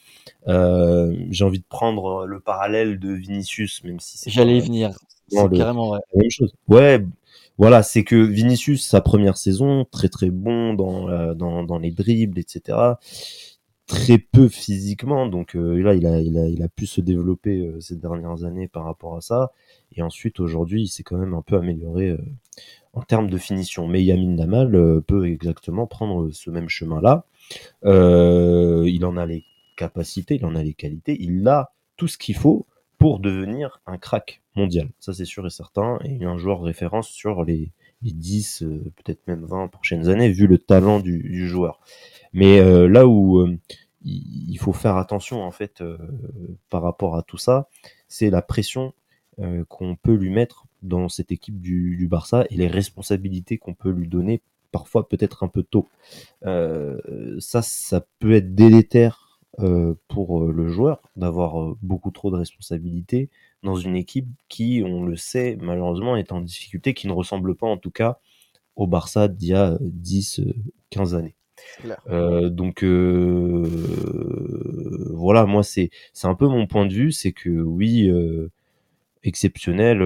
j'ai envie de prendre le parallèle de Vinicius, même si c'est. J'allais y venir. C'est carrément vrai. La même chose. Ouais, voilà, c'est que Vinicius, sa première saison, très très bon dans, dans, dans les dribbles, etc. Très peu physiquement, donc euh, là, il a, il, a, il a pu se développer euh, ces dernières années par rapport à ça. Et ensuite, aujourd'hui, il s'est quand même un peu amélioré euh, en termes de finition. Mais Yamin Damal peut exactement prendre ce même chemin-là. il en a les capacités, il en a les qualités, il a tout ce qu'il faut pour devenir un crack mondial. Ça, c'est sûr et certain. Et un joueur référence sur les, les 10, euh, peut-être même 20 prochaines années, vu le talent du, joueur. Mais euh, là où euh, il faut faire attention, en fait, par rapport à tout ça, c'est la pression qu'on peut lui mettre dans cette équipe du, du Barça et les responsabilités qu'on peut lui donner parfois peut-être un peu tôt. ça, ça peut être délétère euh, pour euh, le joueur d'avoir euh, beaucoup trop de responsabilités dans une équipe qui, on le sait, malheureusement est en difficulté, qui ne ressemble pas en tout cas au Barça d'il y a 10, 15 années. donc voilà, moi c'est c'est un peu mon point de vue, c'est que oui, exceptionnel.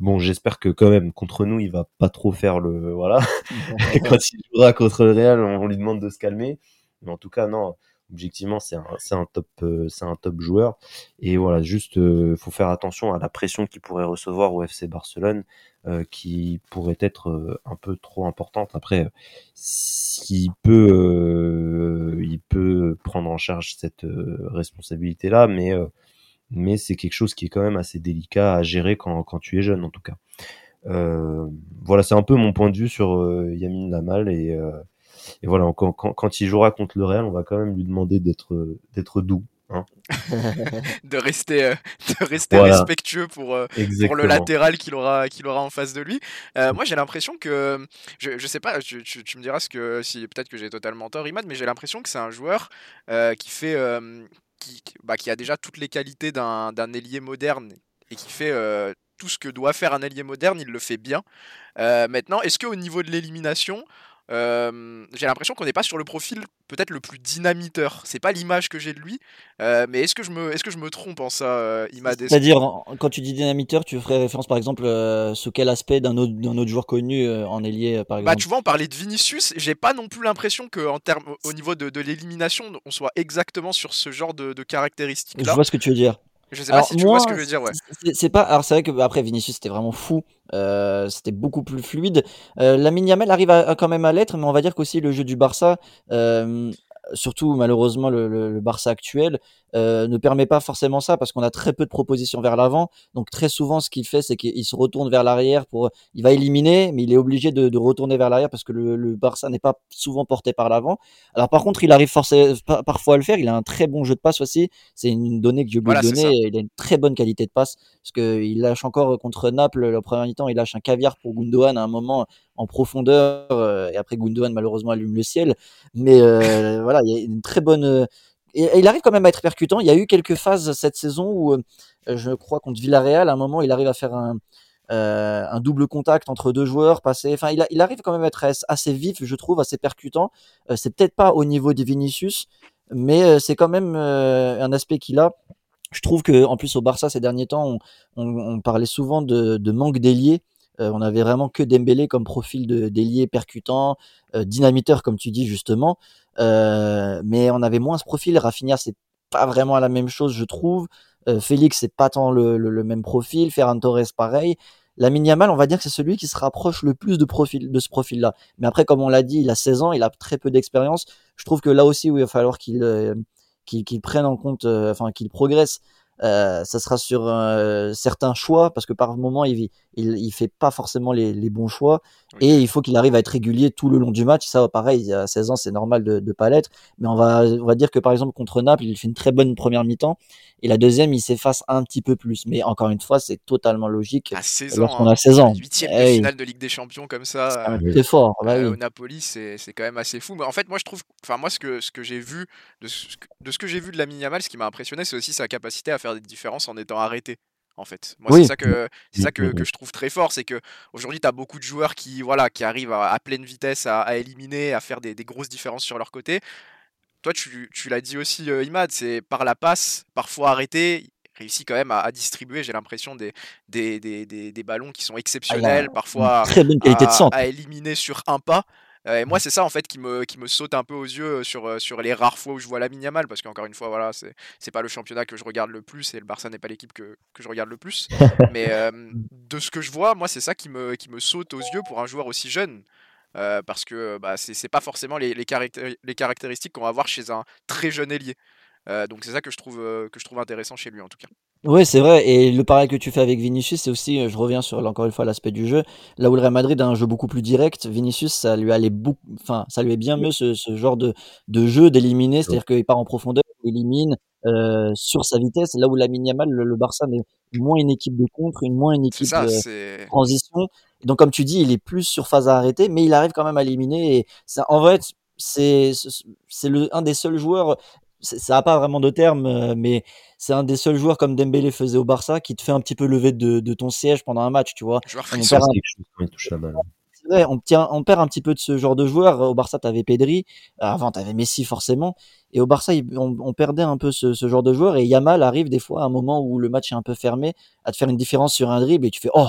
bon, j'espère que quand même contre nous, il va pas trop faire le voilà. Quand il jouera contre le Real, on lui demande de se calmer. Mais en tout cas, non, objectivement, c'est un, un, top, euh, c'est un top joueur. Et voilà, juste, euh, faut faire attention à la pression qu'il pourrait recevoir au FC Barcelone, euh, qui pourrait être un peu trop importante. Après, s'il peut, il peut prendre en charge cette responsabilité-là, mais mais c'est quelque chose qui est quand même assez délicat à gérer quand, quand tu es jeune, en tout cas. voilà, c'est un peu mon point de vue sur Yamin Lamal et et voilà, quand, quand, il jouera contre le Real, on va quand même lui demander d'être d'être doux. Hein. de rester, euh, de rester respectueux pour, euh, pour le latéral qu'il aura, qu'il aura en face de lui. Euh, moi, j'ai l'impression que, je, je sais pas, tu, tu, me diras ce que, si peut-être que j'ai totalement tort, Imad, mais j'ai l'impression que c'est un joueur qui fait, qui, bah, qui a déjà toutes les qualités d'un ailier moderne et qui fait tout ce que doit faire un ailier moderne, il le fait bien. maintenant, est-ce qu'au niveau de l'élimination, j'ai l'impression qu'on n'est pas sur le profil peut-être le plus dynamiteur. C'est pas l'image que j'ai de lui, mais est-ce que je me, est-ce que je me trompe en ça, Imad? C'est-à-dire, quand tu dis dynamiteur, tu ferais référence par exemple sous quel aspect d'un autre, d'un autre joueur connu en ailier, par bah, exemple? Bah, tu vois, on parlait de Vinicius. J'ai pas non plus l'impression termes, au niveau de, de l'élimination, on soit exactement sur ce genre de, de caractéristiques-là. Je vois ce que tu veux dire. Je sais pas si tu vois ce que je veux dire, ouais. C'est pas. Alors c'est vrai que bah, après Vinicius c'était vraiment fou. Euh, c'était beaucoup plus fluide. Euh, la Yamal arrive à, quand même à l'être, mais on va dire qu'aussi le jeu du Barça, euh, surtout malheureusement le, le, Barça actuel, euh, ne permet pas forcément ça parce qu'on a très peu de propositions vers l'avant. Donc très souvent, ce qu'il fait, c'est qu'il se retourne vers l'arrière pour, il va éliminer, mais il est obligé de, de retourner vers l'arrière parce que le, le Barça n'est pas souvent porté par l'avant. Alors par contre, il arrive forcément parfois à le faire. Il a un très bon jeu de passe aussi. C'est une donnée que je oublié de donner. Il a une très bonne qualité de passe parce que il lâche encore contre Naples le premier temps. Il lâche un caviar pour Gundogan à un moment en profondeur euh, et après Gundogan malheureusement allume le ciel mais euh, voilà il arrive quand même à être percutant. Il y a eu quelques phases cette saison où, euh, je crois, contre Villarreal, à un moment, il arrive à faire un, euh, double contact entre deux joueurs. Enfin, il, arrive quand même à être assez vif, je trouve, assez percutant. Euh, c'est peut-être pas au niveau des Vinicius, mais c'est quand même un aspect qu'il a. Je trouve que, en plus, au Barça ces derniers temps, on, on, parlait souvent de, de manque d'ailier. On avait vraiment que Dembélé comme profil de d'ailier percutant, dynamiteur comme tu dis justement. mais on avait moins ce profil. Rafinha, c'est pas vraiment la même chose, je trouve. Félix, c'est pas tant le, le, même profil. Ferran Torres, pareil. La Yamal, on va dire que c'est celui qui se rapproche le plus de, profil, de ce profil-là. Mais après, comme on l'a dit, il a 16 ans, il a très peu d'expérience. Je trouve que là aussi, où il va falloir qu'il qu'il prenne en compte, enfin qu'il progresse, euh, ça sera sur euh, certains choix parce que par moment il, il, il fait pas forcément les, les bons choix et il faut qu'il arrive à être régulier tout le long du match. Ça, pareil, à 16 ans, c'est normal de, de pas l'être, mais on va, on va dire que par exemple contre Naples, il fait une très bonne première mi-temps et la deuxième, il s'efface un petit peu plus. Mais encore une fois, c'est totalement logique. À 16 ans, on a 16 ans, huitième de finale de Ligue des Champions comme ça, c'est fort. Bah euh, Au Napoli, c'est quand même assez fou. Mais en fait, moi je trouve, enfin moi ce que ce que j'ai vu de ce, de ce que j'ai vu de la Miniamal, ce qui m'a impressionné, c'est aussi sa capacité à faire des différences en étant arrêté en fait. Moi, c'est ça que c'est ça que, que, je trouve très fort, c'est que aujourd'hui, tu as beaucoup de joueurs qui voilà, qui arrivent à, pleine vitesse à, éliminer, à faire des, des, grosses différences sur leur côté. Toi, tu, tu l'as dit aussi, euh, Imad, c'est par la passe, parfois arrêté, réussit quand même à, distribuer, j'ai l'impression, des des, des, des, ballons qui sont ah, exceptionnels, parfois très bonne qualité de centre. à éliminer sur un pas. Et moi, c'est ça en fait qui me, qui me saute un peu aux yeux sur, sur les rares fois où je vois la Yamal, parce qu'encore une fois, voilà, c'est, c'est pas le championnat que je regarde le plus et le Barça n'est pas l'équipe que, que je regarde le plus. Mais de ce que je vois, moi, c'est ça qui me, qui me saute aux yeux pour un joueur aussi jeune. parce que bah, c'est, c'est pas forcément les, les, les caractéristiques qu'on va voir chez un très jeune ailier. Donc c'est ça que je, trouve, que je trouve intéressant chez lui en tout cas. Oui, c'est vrai. Et le pareil que tu fais avec Vinicius, c'est aussi, euh, je reviens sur encore une fois l'aspect du jeu. Là où le Real Madrid a un jeu beaucoup plus direct, Vinicius, ça lui allait beaucoup, enfin, ça lui est bien mieux ce, ce genre de, de jeu d'éliminer, c'est-à-dire qu'il part en profondeur, il élimine euh, sur sa vitesse. Là où la Yamal, le, le Barça n'est moins une équipe de contre, une moins une équipe de transition. Donc, comme tu dis, il est plus sur phase à arrêter, mais il arrive quand même à éliminer. Et ça, en fait, c'est c'est le un des seuls joueurs ça n'a pas vraiment de terme, euh, mais c'est un des seuls joueurs comme Dembélé faisait au Barça qui te fait un petit peu lever de, ton siège pendant un match, tu vois. on perd, un... on, tient, on perd un petit peu de ce genre de joueur. Au Barça, tu avais Pedri, avant tu avais Messi forcément, et au Barça, on, perdait un peu ce, genre de joueur. Et Yamal arrive des fois à un moment où le match est un peu fermé, à te faire une différence sur un dribble et tu fais oh.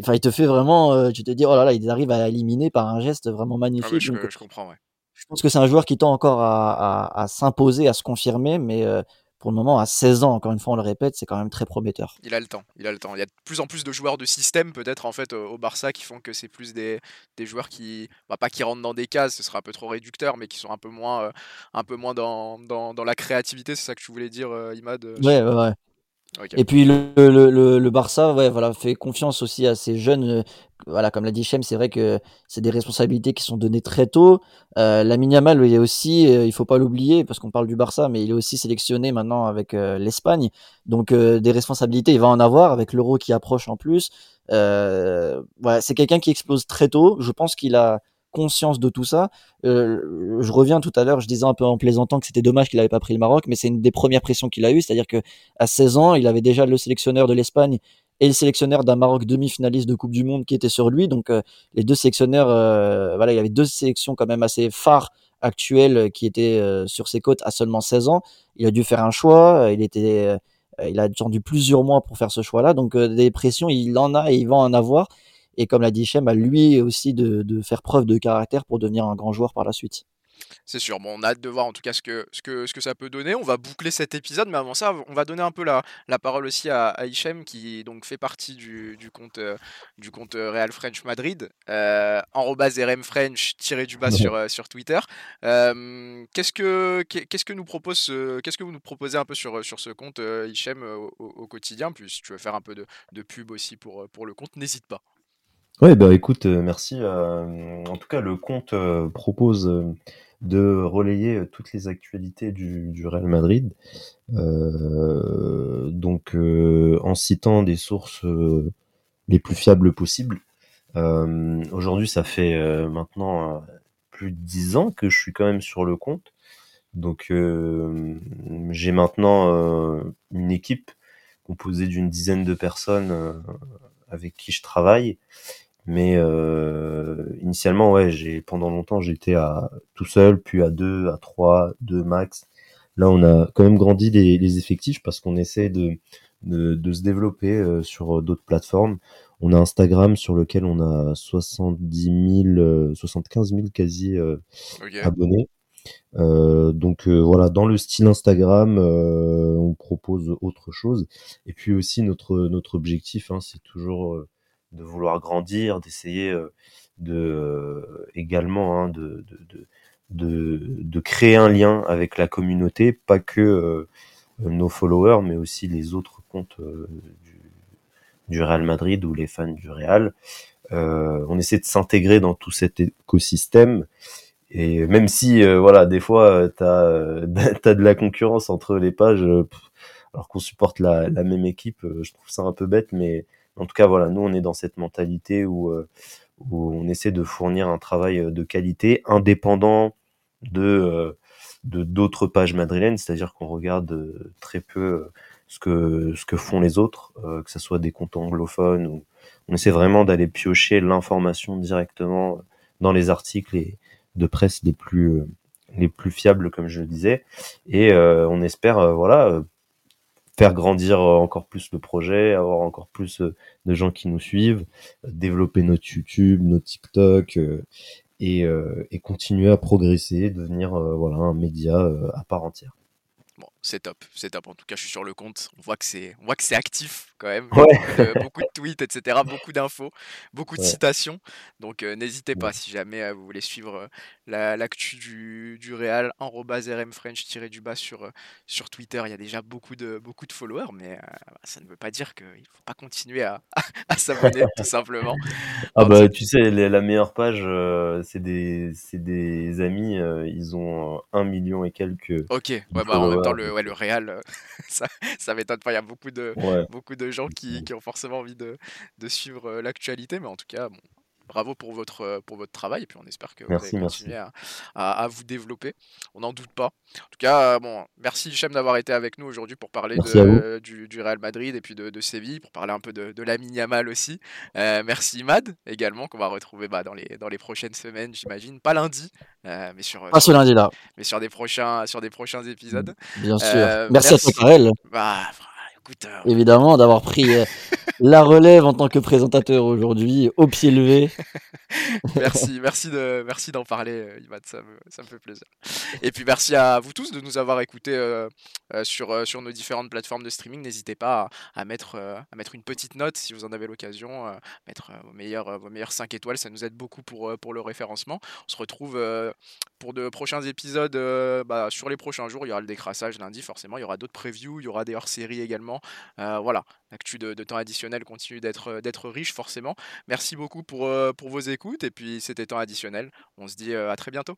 Enfin, il te fait vraiment, euh, tu te dis oh là là, il arrive à éliminer par un geste vraiment ah magnifique. je comprends, ouais. Je pense que c'est un joueur qui tend encore à, s'imposer, à se confirmer, mais euh, pour le moment, à 16 ans, encore une fois, on le répète, c'est quand même très prometteur. Il a le temps, il a le temps. Il y a de plus en plus de joueurs de système, peut-être, en fait, au Barça, qui font que c'est plus des, joueurs qui, bah, pas qui rentrent dans des cases, ce sera un peu trop réducteur, mais qui sont un peu moins, euh, un peu moins dans, dans, la créativité, c'est ça que tu voulais dire, euh, Imad Ouais, ouais, ouais. Et puis le, le, le, Barça, ouais, voilà, fait confiance aussi à ces jeunes. Euh, voilà, comme l'a dit Chem, c'est vrai que c'est des responsabilités qui sont données très tôt. Euh, la Miniamal, il est aussi, euh, il faut pas l'oublier parce qu'on parle du Barça, mais il est aussi sélectionné maintenant avec euh, l'Espagne. Donc des responsabilités, il va en avoir avec l'Euro qui approche en plus. voilà, c'est quelqu'un qui explose très tôt. Je pense qu'il a conscience de tout ça. Euh, je reviens tout à l'heure, je disais un peu en plaisantant que c'était dommage qu'il n'avait pas pris le Maroc, mais c'est une des premières pressions qu'il a eues, c'est-à-dire que à 16 ans, il avait déjà le sélectionneur de l'Espagne et le sélectionneur d'un Maroc demi-finaliste de Coupe du Monde qui était sur lui. Donc euh, les deux sélectionneurs, euh, voilà, il y avait deux sélections quand même assez phares actuelles qui étaient sur ses côtes à seulement 16 ans. Il a dû faire un choix, il était il a attendu plusieurs mois pour faire ce choix-là. Donc des pressions, il en a et il va en avoir et comme l'a dit Chem, à lui aussi de, de, faire preuve de caractère pour devenir un grand joueur par la suite. C'est sûr, bon, on a hâte de voir en tout cas ce que, ce, que, ce que ça peut donner. On va boucler cet épisode, mais avant ça, on va donner un peu la, la parole aussi à, à Hichem, qui donc fait partie du, du compte, euh, du compte euh, Real French Madrid, euh, RM French tiré du bas sur, euh, sur Twitter. qu'est-ce, que, qu'est-ce, que nous propose, qu'est-ce que vous nous proposez un peu sur, sur ce compte, Hichem, au, au, quotidien? Puis si tu veux faire un peu de, de pub aussi pour, pour le compte, n'hésite pas. Ouais, bah écoute, euh, merci. Euh, en tout cas, le compte euh, propose de relayer toutes les actualités du, du Real Madrid. donc, en citant des sources les plus fiables possibles. Aujourd'hui, ça fait maintenant plus de dix ans que je suis quand même sur le compte. Donc, j'ai maintenant une équipe composée d'une dizaine de personnes avec qui je travaille mais euh, initialement, ouais, j'ai pendant longtemps j'étais à tout seul, puis à deux, à trois, deux max. Là, on a quand même grandi les, les effectifs parce qu'on essaie de, de, de se développer euh, sur d'autres plateformes. On a Instagram sur lequel on a 70 000, 75 000 quasi abonnés. donc voilà, dans le style Instagram, on propose autre chose. Et puis aussi notre notre objectif, hein, c'est toujours de vouloir grandir, d'essayer de également hein, de, de, de, créer un lien avec la communauté, pas que nos followers, mais aussi les autres comptes du, Real Madrid ou les fans du Real. on essaie de s'intégrer dans tout cet écosystème. Et même si, voilà, des fois, tu as, as, de la concurrence entre les pages, alors qu'on supporte la, la, même équipe, je trouve ça un peu bête, mais en tout cas, voilà, nous, on est dans cette mentalité où, où on essaie de fournir un travail de qualité indépendant de de d'autres pages madrilènes, c'est-à-dire qu'on regarde très peu ce que ce que font les autres, que ce soit des comptes anglophones ou on essaie vraiment d'aller piocher l'information directement dans les articles et de presse les plus les plus fiables comme je le disais. Et on espère voilà faire grandir encore plus le projet, avoir encore plus de gens qui nous suivent, développer notre YouTube, notre TikTok et, continuer à progresser, devenir voilà un média à part entière. C'est top, c'est top. En tout cas, je suis sur le compte. On voit que c'est, on voit que c'est actif quand même. Ouais. beaucoup de tweets, etc. Beaucoup d'infos, beaucoup de Ouais. citations. Donc, euh, n'hésitez pas si jamais euh, vous voulez suivre euh, la- l'actu du, du Real, rmfrench-du-bas sur, euh, sur Twitter. Il y a déjà beaucoup de, beaucoup de followers, mais euh, ça ne veut pas dire qu'il ne faut pas continuer à, à s'abonner, tout simplement. Ah bah tu sais, les- la meilleure page, euh, c'est des, c'est des amis, euh, ils ont euh, un million et quelques. Ok, ouais, bah, en même temps, le, ouais, le Real, euh, ça, ça m'étonne pas. Il y a beaucoup de, Ouais. beaucoup de gens qui, qui ont forcément envie de, de suivre euh, l'actualité, mais en tout cas, bon, bravo pour votre, euh, pour votre travail, et puis on espère que vous allez Merci, merci. continuer à, à- à vous développer. On n'en doute pas. En tout cas, euh, bon, merci Hichem d'avoir été avec nous aujourd'hui pour parler vous. de, du, du Real Madrid et puis de, de Séville, pour parler un peu de, de la Yamal aussi. Euh, merci Imad également, qu'on va retrouver bah, dans, les, dans les prochaines semaines, j'imagine. Pas lundi, euh, mais sur, Pas ce lundi-là, mais sur des prochains, sur des prochains épisodes. bien sûr. Euh, Merci à toi. Karel, Bah, évidemment, d'avoir pris euh, la relève en tant que présentateur aujourd'hui, au pied levé. merci, merci de, merci d'en parler, euh, Imad, ça me, ça me fait plaisir. Et puis merci à vous tous de nous avoir écoutés euh, sur, sur nos différentes plateformes de streaming. N'hésitez pas à, à mettre, euh, à mettre une petite note si vous en avez l'occasion, euh, mettre vos meilleurs, vos meilleurs 5 étoiles, ça nous aide beaucoup pour, pour le référencement. On se retrouve pour de prochains épisodes bah, sur les prochains jours. Il y aura le décrassage lundi, forcément. Il y aura d'autres previews, il y aura des hors-séries également. Euh, voilà, l'actu de, temps additionnel continue d'être euh, d'être riche, forcément. Merci beaucoup pour, euh, pour vos écoutes. Et puis, c'était temps additionnel. On se dit à très bientôt.